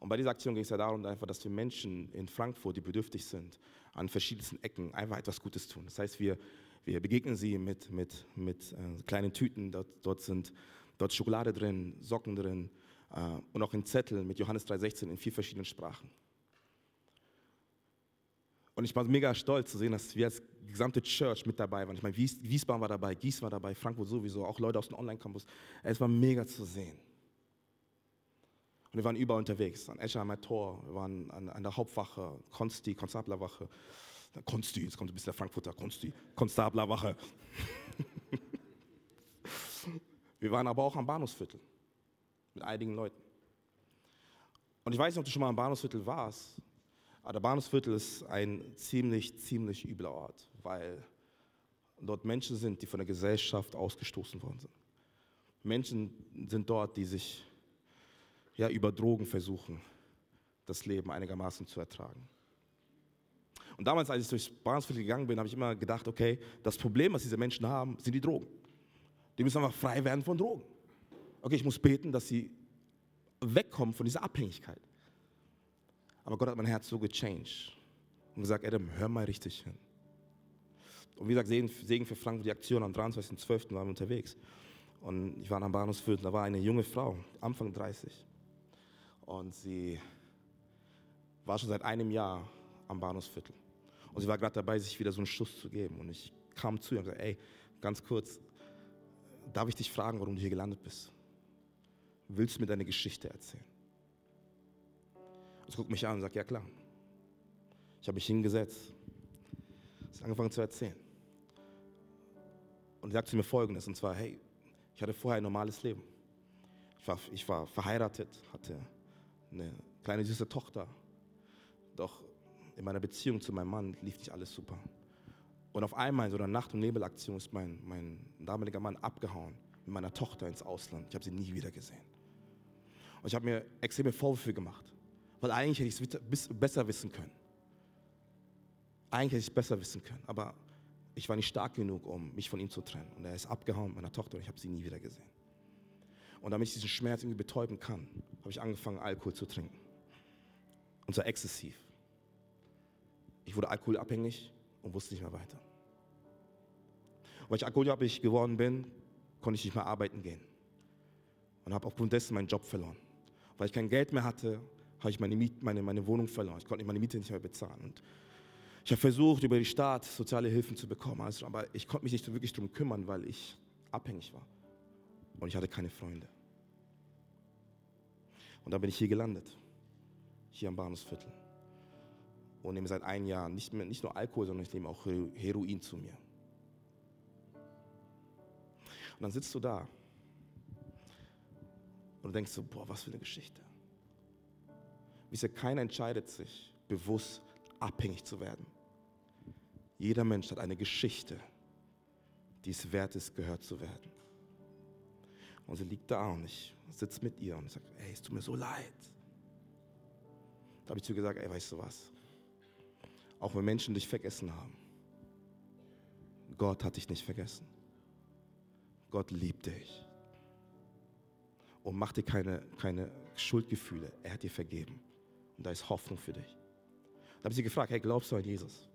Und bei dieser Aktion ging es ja darum, einfach, dass wir Menschen in Frankfurt, die bedürftig sind, an verschiedensten Ecken einfach etwas Gutes tun. Das heißt, wir, wir begegnen sie mit, mit, mit äh, kleinen Tüten. Dort, dort sind dort Schokolade drin, Socken drin äh, und auch ein Zettel mit Johannes 3,16 in vier verschiedenen Sprachen. Und ich war mega stolz zu sehen, dass wir als gesamte Church mit dabei waren. Ich meine, Wies, Wiesbaden war dabei, Gießen war dabei, Frankfurt sowieso, auch Leute aus dem Online-Campus. Es war mega zu sehen. Und wir waren überall unterwegs, an Eschheimer Tor, wir waren an, an der Hauptwache, Konsti, Konstablerwache. Konsti, jetzt kommt ein bisschen der Frankfurter, Konsti, Konstablerwache. wir waren aber auch am Bahnhofsviertel mit einigen Leuten. Und ich weiß nicht, ob du schon mal am Bahnhofsviertel warst, aber der Bahnhofsviertel ist ein ziemlich, ziemlich übler Ort, weil dort Menschen sind, die von der Gesellschaft ausgestoßen worden sind. Menschen sind dort, die sich ja, über Drogen versuchen, das Leben einigermaßen zu ertragen. Und damals, als ich durchs Bahnhofsviertel gegangen bin, habe ich immer gedacht, okay, das Problem, was diese Menschen haben, sind die Drogen. Die müssen einfach frei werden von Drogen. Okay, ich muss beten, dass sie wegkommen von dieser Abhängigkeit. Aber Gott hat mein Herz so gechanged und gesagt, Adam, hör mal richtig hin. Und wie gesagt, Segen, für Frankfurt, die Aktion am 23.12. waren wir unterwegs. Und ich war am Bahnhofsviertel, da war eine junge Frau, Anfang 30. Und sie war schon seit einem Jahr am Bahnhofsviertel. Und sie war gerade dabei, sich wieder so einen Schuss zu geben. Und ich kam zu ihr und gesagt, ey, ganz kurz, darf ich dich fragen, warum du hier gelandet bist? Willst du mir deine Geschichte erzählen? Sie guckt mich an und sagt, ja klar. Ich habe mich hingesetzt. Sie hat angefangen zu erzählen. Und sie zu mir Folgendes, und zwar, hey, ich hatte vorher ein normales Leben. Ich war, ich war verheiratet, hatte eine kleine süße Tochter. Doch in meiner Beziehung zu meinem Mann lief nicht alles super. Und auf einmal in so einer Nacht- und Nebelaktion ist mein, mein damaliger Mann abgehauen mit meiner Tochter ins Ausland. Ich habe sie nie wieder gesehen. Und ich habe mir extreme Vorwürfe gemacht, Weil eigentlich hätte ich es besser wissen können. Eigentlich hätte ich es besser wissen können. Aber ich war nicht stark genug, um mich von ihm zu trennen. Und er ist abgehauen mit meiner Tochter und ich habe sie nie wieder gesehen. Und damit ich diesen Schmerz irgendwie betäuben kann, habe ich angefangen, Alkohol zu trinken. Und zwar exzessiv. Ich wurde alkoholabhängig und wusste nicht mehr weiter. Weil ich alkoholabhängig geworden bin, konnte ich nicht mehr arbeiten gehen. Und habe aufgrund dessen meinen Job verloren. Weil ich kein Geld mehr hatte, habe ich meine, Miet, meine, meine Wohnung verloren. Ich konnte meine Miete nicht mehr bezahlen. Und ich habe versucht, über die Staat soziale Hilfen zu bekommen. Also, aber ich konnte mich nicht wirklich darum kümmern, weil ich abhängig war. Und ich hatte keine Freunde. Und dann bin ich hier gelandet. Hier am Bahnhofsviertel. Und nehme seit einem Jahr nicht, mehr, nicht nur Alkohol, sondern ich nehme auch Hero- Heroin zu mir. Und dann sitzt du da und denkst so, boah, was für eine Geschichte. Wisst ihr, keiner entscheidet sich bewusst abhängig zu werden. Jeder Mensch hat eine Geschichte, die es wert ist, gehört zu werden. Und sie liegt da und ich sitze mit ihr und sage, ey, es tut mir so leid. Da habe ich zu ihr gesagt, ey, weißt du was? Auch wenn Menschen dich vergessen haben, Gott hat dich nicht vergessen. Gott liebt dich. Und mach dir keine, keine Schuldgefühle. Er hat dir vergeben. Und da ist Hoffnung für dich. Da habe ich sie gefragt, hey, glaubst du an Jesus?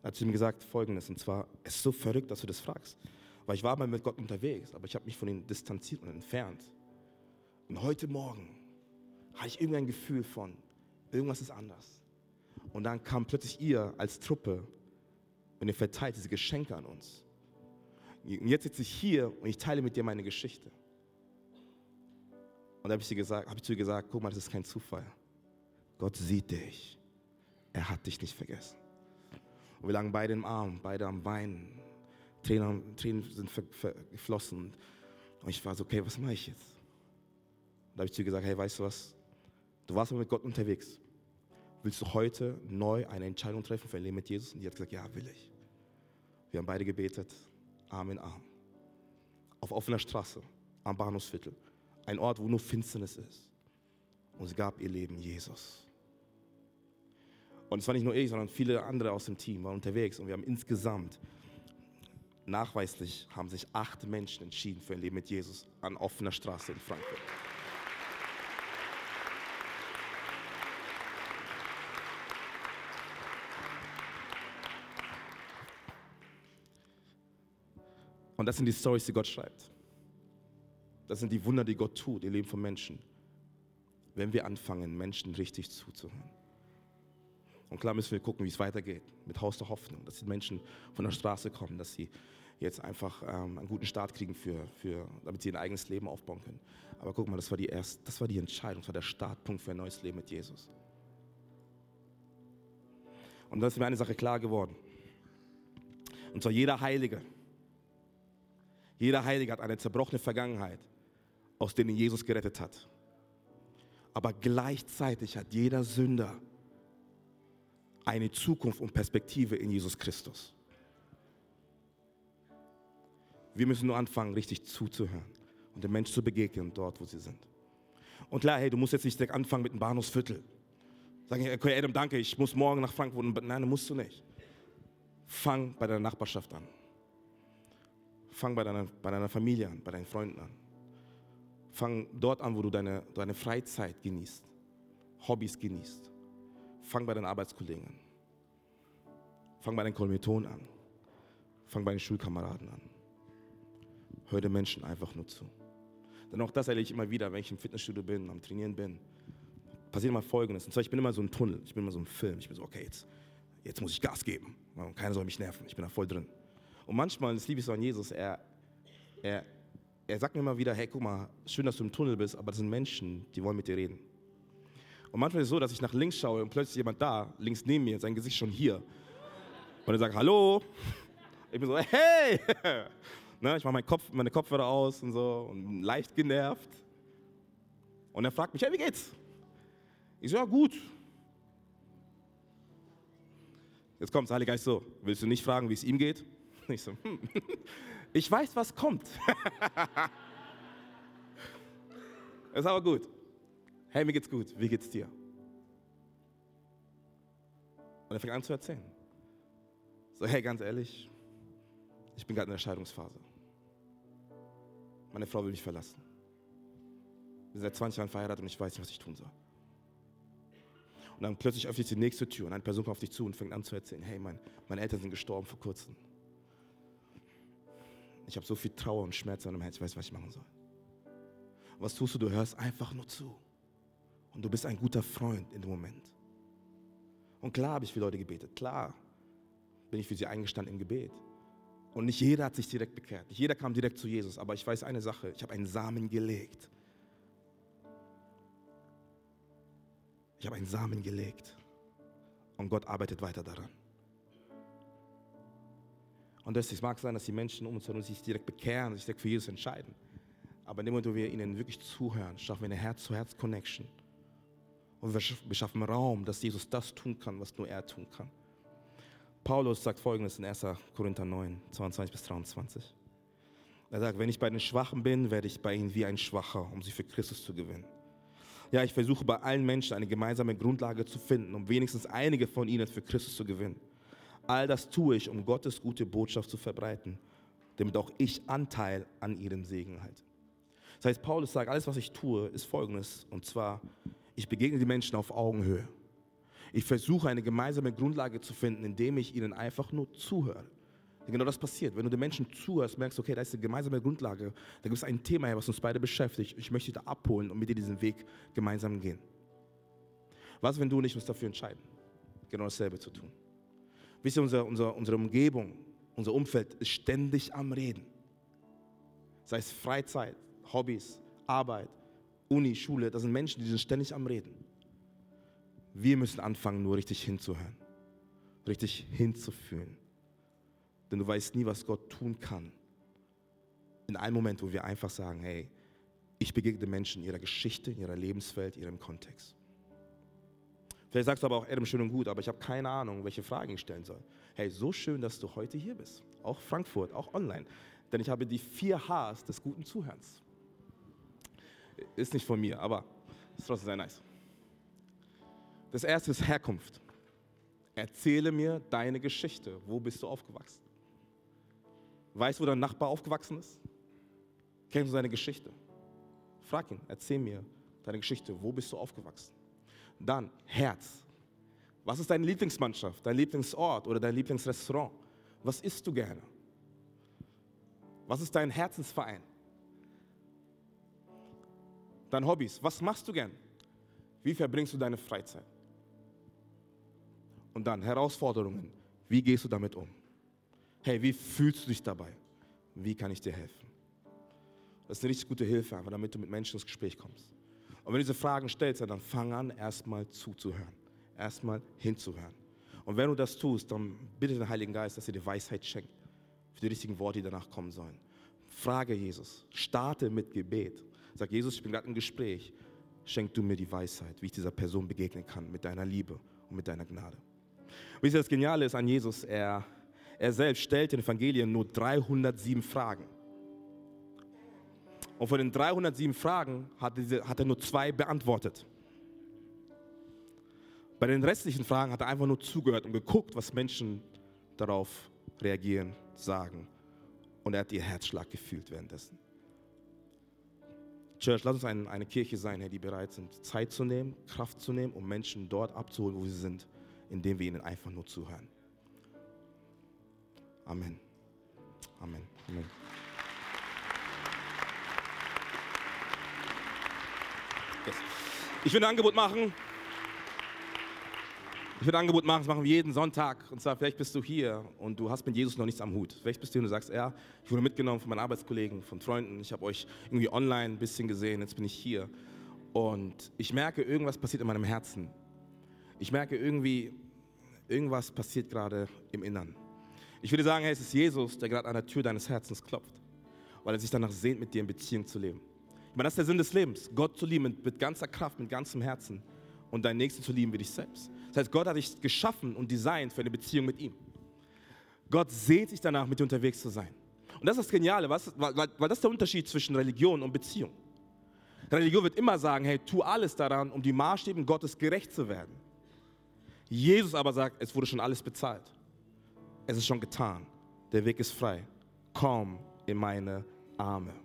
Da hat sie mir gesagt folgendes, und zwar, es ist so verrückt, dass du das fragst. Weil ich war mal mit Gott unterwegs, aber ich habe mich von ihm distanziert und entfernt. Und heute Morgen hatte ich irgendein Gefühl von, irgendwas ist anders. Und dann kam plötzlich ihr als Truppe und ihr verteilt diese Geschenke an uns. Und jetzt sitze ich hier und ich teile mit dir meine Geschichte. Und da habe ich, sie hab ich zu ihr gesagt, guck mal, das ist kein Zufall. Gott sieht dich. Er hat dich nicht vergessen. Und wir lagen beide im Arm, beide am Weinen. Tränen, Tränen sind geflossen. Und ich war so, okay, was mache ich jetzt? Da habe ich zu ihr gesagt, hey, weißt du was? Du warst mal mit Gott unterwegs. Willst du heute neu eine Entscheidung treffen für ein Leben mit Jesus? Und die hat gesagt, ja, will ich. Wir haben beide gebetet, Arm in Arm. Auf offener Straße, am Bahnhofsviertel. Ein Ort, wo nur Finsternis ist. Und sie gab ihr Leben Jesus. Und es war nicht nur ich, sondern viele andere aus dem Team waren unterwegs. Und wir haben insgesamt, nachweislich, haben sich acht Menschen entschieden für ein Leben mit Jesus an offener Straße in Frankfurt. Und das sind die Stories, die Gott schreibt. Das sind die Wunder, die Gott tut im Leben von Menschen, wenn wir anfangen, Menschen richtig zuzuhören. Und klar müssen wir gucken, wie es weitergeht mit Haus der Hoffnung, dass die Menschen von der Straße kommen, dass sie jetzt einfach ähm, einen guten Start kriegen, für, für, damit sie ein eigenes Leben aufbauen können. Aber guck mal, das war die erste, das war die Entscheidung, das war der Startpunkt für ein neues Leben mit Jesus. Und da ist mir eine Sache klar geworden. Und zwar jeder Heilige, jeder Heilige hat eine zerbrochene Vergangenheit, aus denen Jesus gerettet hat. Aber gleichzeitig hat jeder Sünder eine Zukunft und Perspektive in Jesus Christus. Wir müssen nur anfangen, richtig zuzuhören und den Menschen zu begegnen, dort, wo sie sind. Und klar, hey, du musst jetzt nicht direkt anfangen mit dem Bahnhofsviertel. Sagen, okay, Adam, danke, ich muss morgen nach Frankfurt. Nein, musst du nicht. Fang bei deiner Nachbarschaft an. Fang bei deiner, bei deiner Familie an, bei deinen Freunden an. Fang dort an, wo du deine, deine Freizeit genießt, Hobbys genießt. Fang bei deinen Arbeitskollegen an. Fang bei deinen Kommilitonen an. Fang bei den Schulkameraden an. Hör den Menschen einfach nur zu. Denn auch das erlebe ich immer wieder, wenn ich im Fitnessstudio bin, am Trainieren bin. Passiert immer Folgendes. Und zwar, ich bin immer so ein Tunnel, ich bin immer so ein Film. Ich bin so, okay, jetzt, jetzt muss ich Gas geben. Keiner soll mich nerven, ich bin da voll drin. Und manchmal, das liebe ich so an Jesus, er, er, er sagt mir immer wieder, hey, guck mal, schön, dass du im Tunnel bist, aber das sind Menschen, die wollen mit dir reden. Und manchmal ist es so, dass ich nach links schaue und plötzlich jemand da, links neben mir, sein Gesicht schon hier. Und er sagt, hallo. Ich bin so, hey. ne, ich mache meinen Kopf, meine Kopfhörer aus und so und leicht genervt. Und er fragt mich, hey, wie geht's? Ich so, ja, gut. Jetzt kommt der Heilige Geist so, willst du nicht fragen, wie es ihm geht? Ich so, hm. Ich weiß, was kommt. ist aber gut. Hey, mir geht's gut. Wie geht's dir? Und er fängt an zu erzählen. So, hey, ganz ehrlich, ich bin gerade in der Scheidungsphase. Meine Frau will mich verlassen. Wir sind seit 20 Jahren verheiratet und ich weiß nicht, was ich tun soll. Und dann plötzlich öffnet sich die nächste Tür und eine Person kommt auf dich zu und fängt an zu erzählen, hey, mein, meine Eltern sind gestorben vor kurzem. Ich habe so viel Trauer und Schmerz in meinem Herz, ich weiß, was ich machen soll. Was tust du? Du hörst einfach nur zu. Und du bist ein guter Freund in dem Moment. Und klar habe ich für Leute gebetet, klar bin ich für sie eingestanden im Gebet. Und nicht jeder hat sich direkt bekehrt, nicht jeder kam direkt zu Jesus, aber ich weiß eine Sache, ich habe einen Samen gelegt. Ich habe einen Samen gelegt und Gott arbeitet weiter daran. Und es mag sein, dass die Menschen um uns herum sich direkt bekehren, sich direkt für Jesus entscheiden. Aber in dem Moment, wo wir ihnen wirklich zuhören, schaffen wir eine Herz-zu-Herz-Connection. Und wir schaff- wir schaffen Raum, dass Jesus das tun kann, was nur er tun kann. Paulus sagt folgendes in 1. Korinther 9, 22 bis 23. Er sagt, wenn ich bei den Schwachen bin, werde ich bei ihnen wie ein Schwacher, um sie für Christus zu gewinnen. Ja, ich versuche bei allen Menschen eine gemeinsame Grundlage zu finden, um wenigstens einige von ihnen für Christus zu gewinnen. All das tue ich, um Gottes gute Botschaft zu verbreiten, damit auch ich Anteil an ihrem Segen halte. Das heißt, Paulus sagt, alles, was ich tue, ist folgendes. Und zwar, ich begegne die Menschen auf Augenhöhe. Ich versuche eine gemeinsame Grundlage zu finden, indem ich ihnen einfach nur zuhöre. Denn genau das passiert. Wenn du den Menschen zuhörst, merkst du, okay, da ist eine gemeinsame Grundlage. Da gibt es ein Thema, her, was uns beide beschäftigt. Ich möchte dich da abholen und mit dir diesen Weg gemeinsam gehen. Was, wenn du und ich uns dafür entscheiden, genau dasselbe zu tun? Wisst ihr, unser, unser, unsere Umgebung, unser Umfeld ist ständig am Reden. Sei es Freizeit, Hobbys, Arbeit, Uni, Schule, das sind Menschen, die sind ständig am Reden. Wir müssen anfangen, nur richtig hinzuhören, richtig hinzufühlen. Denn du weißt nie, was Gott tun kann. In einem Moment, wo wir einfach sagen, hey, ich begegne Menschen in ihrer Geschichte, in ihrer Lebenswelt, in ihrem Kontext. Vielleicht sagst du aber auch, Adam, schön und gut, aber ich habe keine Ahnung, welche Fragen ich stellen soll. Hey, so schön, dass du heute hier bist. Auch Frankfurt, auch online. Denn ich habe die vier Hs des guten Zuhörens. Ist nicht von mir, aber ist trotzdem sehr nice. Das erste ist Herkunft. Erzähle mir deine Geschichte. Wo bist du aufgewachsen? Weißt du, wo dein Nachbar aufgewachsen ist? Kennst du seine Geschichte? Frag ihn, erzähl mir deine Geschichte. Wo bist du aufgewachsen? Dann Herz. Was ist deine Lieblingsmannschaft, dein Lieblingsort oder dein Lieblingsrestaurant? Was isst du gerne? Was ist dein Herzensverein? Deine Hobbys. Was machst du gern? Wie verbringst du deine Freizeit? Und dann Herausforderungen. Wie gehst du damit um? Hey, wie fühlst du dich dabei? Wie kann ich dir helfen? Das ist eine richtig gute Hilfe, einfach damit du mit Menschen ins Gespräch kommst. Und wenn du diese Fragen stellst, dann fang an, erstmal zuzuhören. Erstmal hinzuhören. Und wenn du das tust, dann bitte den Heiligen Geist, dass er dir Weisheit schenkt für die richtigen Worte, die danach kommen sollen. Frage Jesus. Starte mit Gebet. Sag Jesus, ich bin gerade im Gespräch. Schenk du mir die Weisheit, wie ich dieser Person begegnen kann, mit deiner Liebe und mit deiner Gnade. Wisst ihr, das Geniale ist an Jesus, er, er selbst stellt in den Evangelien nur 307 Fragen. Und von den 307 Fragen hat, diese, hat er nur zwei beantwortet. Bei den restlichen Fragen hat er einfach nur zugehört und geguckt, was Menschen darauf reagieren, sagen. Und er hat ihr Herzschlag gefühlt währenddessen. Church, lass uns ein, eine Kirche sein, die bereit sind, Zeit zu nehmen, Kraft zu nehmen, um Menschen dort abzuholen, wo sie sind, indem wir ihnen einfach nur zuhören. Amen. Amen. Amen. Yes. Ich will ein Angebot machen. Ich will ein Angebot machen, das machen wir jeden Sonntag. Und zwar, vielleicht bist du hier und du hast mit Jesus noch nichts am Hut. Vielleicht bist du hier und du sagst, ja, ich wurde mitgenommen von meinen Arbeitskollegen, von Freunden. Ich habe euch irgendwie online ein bisschen gesehen, jetzt bin ich hier. Und ich merke, irgendwas passiert in meinem Herzen. Ich merke irgendwie, irgendwas passiert gerade im Innern. Ich würde sagen, hey, es ist Jesus, der gerade an der Tür deines Herzens klopft, weil er sich danach sehnt, mit dir in Beziehung zu leben. Meine, das ist der Sinn des Lebens, Gott zu lieben mit, mit ganzer Kraft, mit ganzem Herzen und deinen Nächsten zu lieben wie dich selbst. Das heißt, Gott hat dich geschaffen und designt für eine Beziehung mit ihm. Gott sehnt sich danach, mit dir unterwegs zu sein. Und das ist das Geniale, was, weil, weil das ist der Unterschied zwischen Religion und Beziehung. Religion wird immer sagen, hey, tu alles daran, um die Maßstäben Gottes gerecht zu werden. Jesus aber sagt, es wurde schon alles bezahlt. Es ist schon getan. Der Weg ist frei. Komm in meine Arme.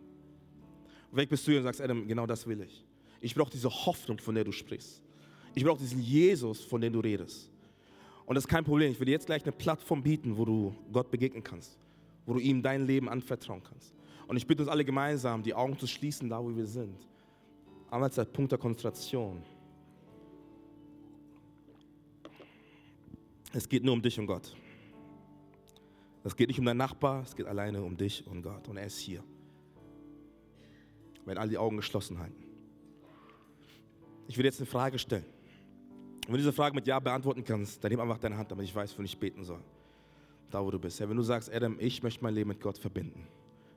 Weg bist du hier und sagst, Adam, genau das will ich. Ich brauche diese Hoffnung, von der du sprichst. Ich brauche diesen Jesus, von dem du redest. Und das ist kein Problem. Ich will dir jetzt gleich eine Plattform bieten, wo du Gott begegnen kannst, wo du ihm dein Leben anvertrauen kannst. Und ich bitte uns alle gemeinsam, die Augen zu schließen, da wo wir sind. Einmal als Punkt der Konzentration. Es geht nur um dich und Gott. Es geht nicht um deinen Nachbar, es geht alleine um dich und Gott. Und er ist hier. Wenn alle die Augen geschlossen halten. Ich will jetzt eine Frage stellen. Und wenn du diese Frage mit Ja beantworten kannst, dann nimm einfach deine Hand, damit ich weiß, wofür ich beten soll. Da, wo du bist. Ja, wenn du sagst, Adam, ich möchte mein Leben mit Gott verbinden,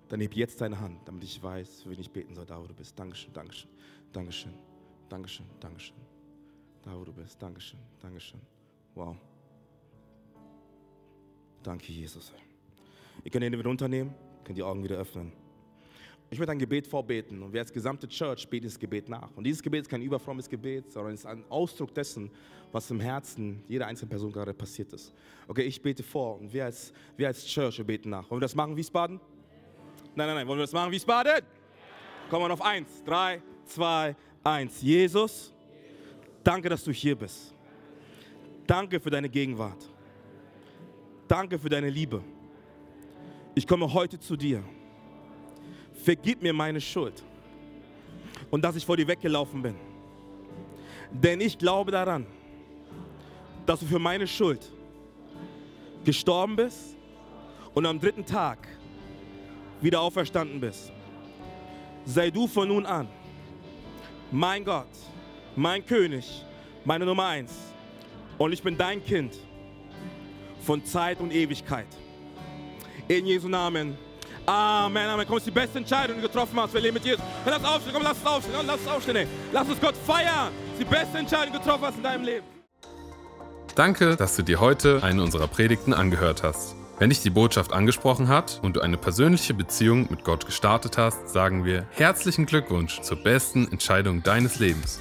dann heb jetzt deine Hand, damit ich weiß, für wen ich beten soll, da, wo du bist. Dankeschön, Dankeschön, Dankeschön, Dankeschön, Dankeschön. Da, wo du bist. Dankeschön, Dankeschön. Wow. Danke, Jesus. Ihr könnt Hände wieder runternehmen, könnt die Augen wieder öffnen. Ich möchte ein Gebet vorbeten und wir als gesamte Church beten dieses Gebet nach. Und dieses Gebet ist kein überfrommes Gebet, sondern es ist ein Ausdruck dessen, was im Herzen jeder einzelnen Person gerade passiert ist. Okay, ich bete vor und wir als, wir als Church wir beten nach. Wollen wir das machen, Wiesbaden? Nein, nein, nein. Wollen wir das machen, Wiesbaden? Kommen wir auf eins. Drei, zwei, eins. Jesus, danke, dass du hier bist. Danke für deine Gegenwart. Danke für deine Liebe. Ich komme heute zu dir. Vergib mir meine Schuld und dass ich vor dir weggelaufen bin. Denn ich glaube daran, dass du für meine Schuld gestorben bist und am dritten Tag wieder auferstanden bist. Sei du von nun an mein Gott, mein König, meine Nummer eins. Und ich bin dein Kind von Zeit und Ewigkeit. In Jesu Namen. Amen, Amen. Komm, es ist die beste Entscheidung, die du getroffen hast. Wir leben mit Jesus. Lass uns aufstehen, komm, lass uns aufstehen, komm, lass uns aufstehen. Ey. Lass uns Gott feiern. Es ist die beste Entscheidung, die du getroffen hast in deinem Leben.
Danke, dass du dir heute eine unserer Predigten angehört hast. Wenn dich die Botschaft angesprochen hat und du eine persönliche Beziehung mit Gott gestartet hast, sagen wir herzlichen Glückwunsch zur besten Entscheidung deines Lebens.